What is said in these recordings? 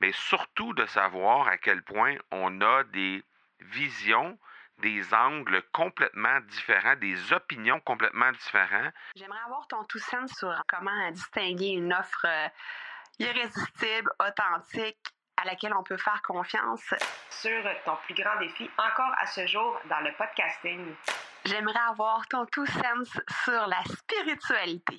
mais surtout de savoir à quel point on a des visions, des angles complètement différents, des opinions complètement différentes. J'aimerais avoir ton tout sens sur comment distinguer une offre euh, irrésistible, authentique, à laquelle on peut faire confiance. Sur ton plus grand défi encore à ce jour dans le podcasting. J'aimerais avoir ton tout sens sur la spiritualité.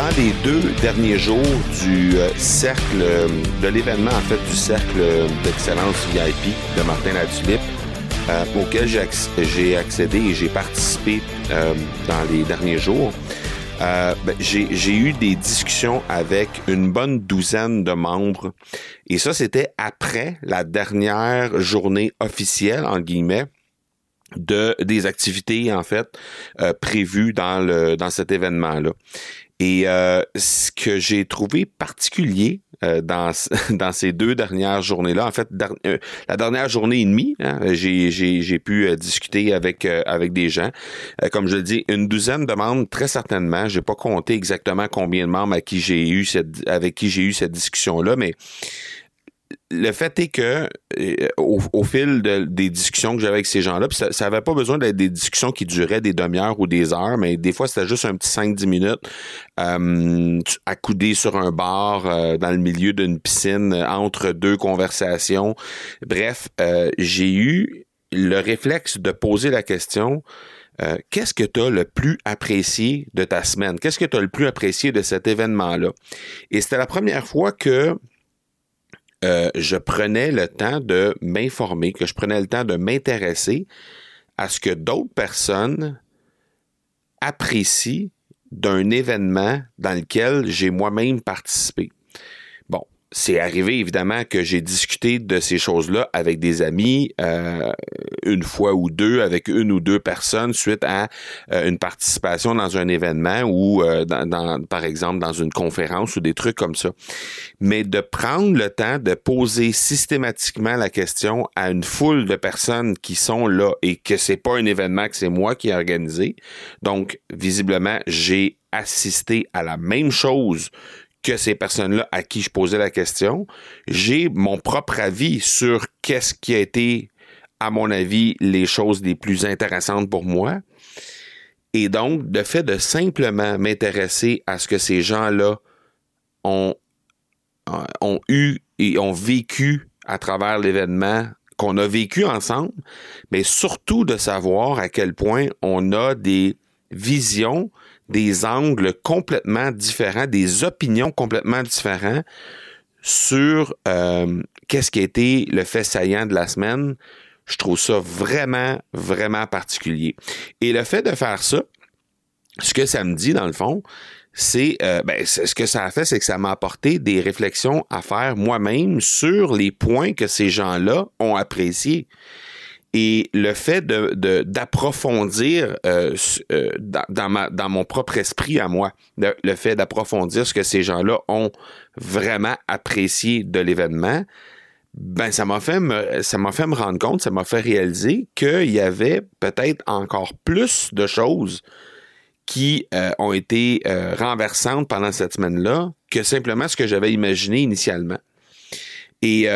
Dans les deux derniers jours du euh, cercle, de l'événement, en fait, du cercle d'excellence VIP de Martin Latulippe, euh, auquel j'ai accédé et j'ai participé euh, dans les derniers jours, ben, j'ai eu des discussions avec une bonne douzaine de membres. Et ça, c'était après la dernière journée officielle, en guillemets, de des activités en fait prévues dans le dans cet événement là. Et euh, ce que j'ai trouvé particulier euh, dans, dans ces deux dernières journées-là, en fait, euh, la dernière journée et demie, hein, j'ai pu discuter avec avec des gens. comme je le dis, une douzaine de membres, très certainement. J'ai pas compté exactement combien de membres à qui j'ai eu cette, avec qui j'ai eu cette discussion-là, mais le fait est que euh, au, fil des discussions que j'avais avec ces gens-là, ça, ça avait pas besoin d'être des discussions qui duraient des demi-heures ou des heures, mais des fois c'était juste un petit 5-10 minutes euh, accoudé sur un bar euh, dans le milieu d'une piscine entre deux conversations. Bref, euh, j'ai eu le réflexe de poser la question qu'est-ce que tu as le plus apprécié de ta semaine? Qu'est-ce que tu as le plus apprécié de cet événement-là? Et c'était la première fois que euh, je prenais le temps de m'informer, que je prenais le temps de m'intéresser à ce que d'autres personnes apprécient d'un événement dans lequel j'ai moi-même participé c'est arrivé évidemment que j'ai discuté de ces choses-là avec des amis euh, une fois ou deux, avec une ou deux personnes suite à euh, une participation dans un événement ou euh, dans, par exemple dans une conférence ou des trucs comme ça. Mais de prendre le temps de poser systématiquement la question à une foule de personnes qui sont là et que c'est pas un événement que c'est moi qui ai organisé. Donc visiblement j'ai assisté à la même chose que ces personnes-là à qui je posais la question. J'ai mon propre avis sur qu'est-ce qui a été, à mon avis, les choses les plus intéressantes pour moi. Et donc, le fait de simplement m'intéresser à ce que ces gens-là ont, euh, ont eu et ont vécu à travers l'événement qu'on a vécu ensemble, mais surtout de savoir à quel point on a des visions des angles complètement différents, des opinions complètement différentes sur euh, qu'est-ce qui a été le fait saillant de la semaine. Je trouve ça vraiment, vraiment particulier. Et le fait de faire ça, ce que ça me dit dans le fond, c'est euh, ben, ce que ça a fait, c'est que ça m'a apporté des réflexions à faire moi-même sur les points que ces gens-là ont appréciés. Et le fait d'approfondir euh, euh, dans, mon propre esprit à moi, le fait d'approfondir ce que ces gens-là ont vraiment apprécié de l'événement, ben ça m'a fait me, ça m'a fait me rendre compte, ça m'a fait réaliser qu'il y avait peut-être encore plus de choses qui euh, ont été renversantes pendant cette semaine-là que simplement ce que j'avais imaginé initialement. Et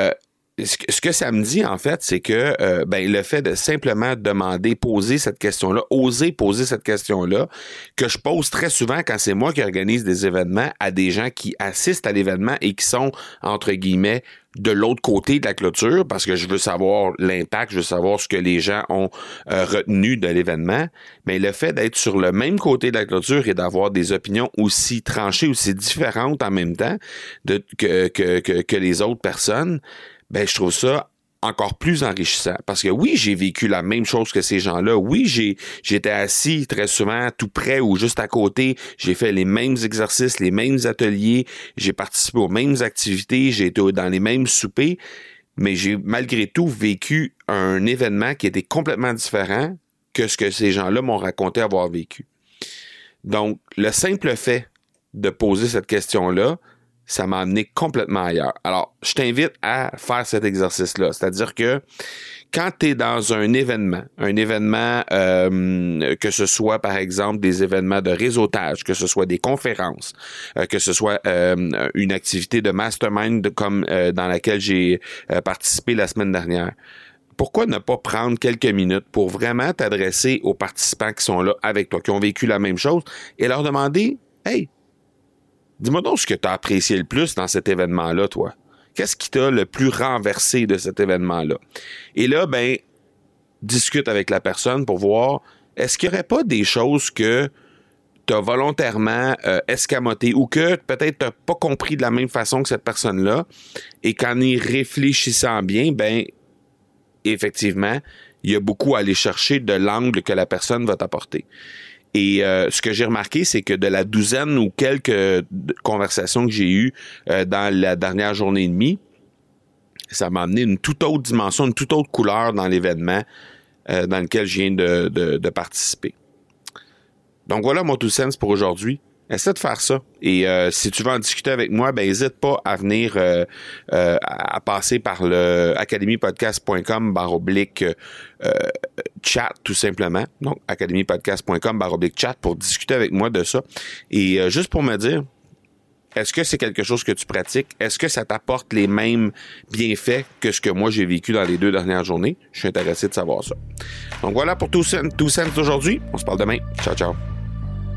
ce que ça me dit, en fait, c'est que euh, ben, le fait de simplement demander, poser cette question-là, oser poser cette question-là, que je pose très souvent quand c'est moi qui organise des événements à des gens qui assistent à l'événement et qui sont, entre guillemets, de l'autre côté de la clôture, parce que je veux savoir l'impact, je veux savoir ce que les gens ont euh, retenu de l'événement. Mais le fait d'être sur le même côté de la clôture et d'avoir des opinions aussi tranchées, aussi différentes en même temps que, que, que les autres personnes, ben je trouve ça encore plus enrichissant. Parce que oui, j'ai vécu la même chose que ces gens-là. Oui, j'ai, j'étais assis très souvent tout près ou juste à côté. J'ai fait les mêmes exercices, les mêmes ateliers. J'ai participé aux mêmes activités. J'ai été dans les mêmes soupers. Mais j'ai malgré tout vécu un événement qui était complètement différent que ce que ces gens-là m'ont raconté avoir vécu. Donc, le simple fait de poser cette question-là, ça m'a amené complètement ailleurs. Alors, je t'invite à faire cet exercice-là. C'est-à-dire que quand tu es dans un événement, un événement, euh, que ce soit par exemple des événements de réseautage, que ce soit des conférences, euh, que ce soit euh, une activité de mastermind comme dans laquelle j'ai participé la semaine dernière, pourquoi ne pas prendre quelques minutes pour vraiment t'adresser aux participants qui sont là avec toi, qui ont vécu la même chose, et leur demander, hey, Dis-moi donc ce que tu as apprécié le plus dans cet événement-là, toi. Qu'est-ce qui t'a le plus renversé de cet événement-là? Et là, ben, discute avec la personne pour voir est-ce qu'il n'y aurait pas des choses que tu as volontairement euh, escamoté ou que peut-être tu n'as pas compris de la même façon que cette personne-là et qu'en y réfléchissant bien, ben, effectivement, il y a beaucoup à aller chercher de l'angle que la personne va t'apporter. Et euh, ce que j'ai remarqué, c'est que de la douzaine ou quelques conversations que j'ai eues euh, dans la dernière journée et demie, ça m'a amené une toute autre dimension, une toute autre couleur dans l'événement euh, dans lequel je viens de, de participer. Donc voilà mon tout sens pour aujourd'hui. Essaie de faire ça. Et euh, si tu veux en discuter avec moi, ben n'hésite pas à venir euh, euh, à passer par le academypodcast.com barre oblique chat tout simplement. Donc academypodcast.com barre oblique chat pour discuter avec moi de ça. Et juste pour me dire, est-ce que c'est quelque chose que tu pratiques? Est-ce que ça t'apporte les mêmes bienfaits que ce que moi j'ai vécu dans les deux dernières journées? Je suis intéressé de savoir ça. Donc voilà pour tout, tout sens d'aujourd'hui. On se parle demain. Ciao, ciao.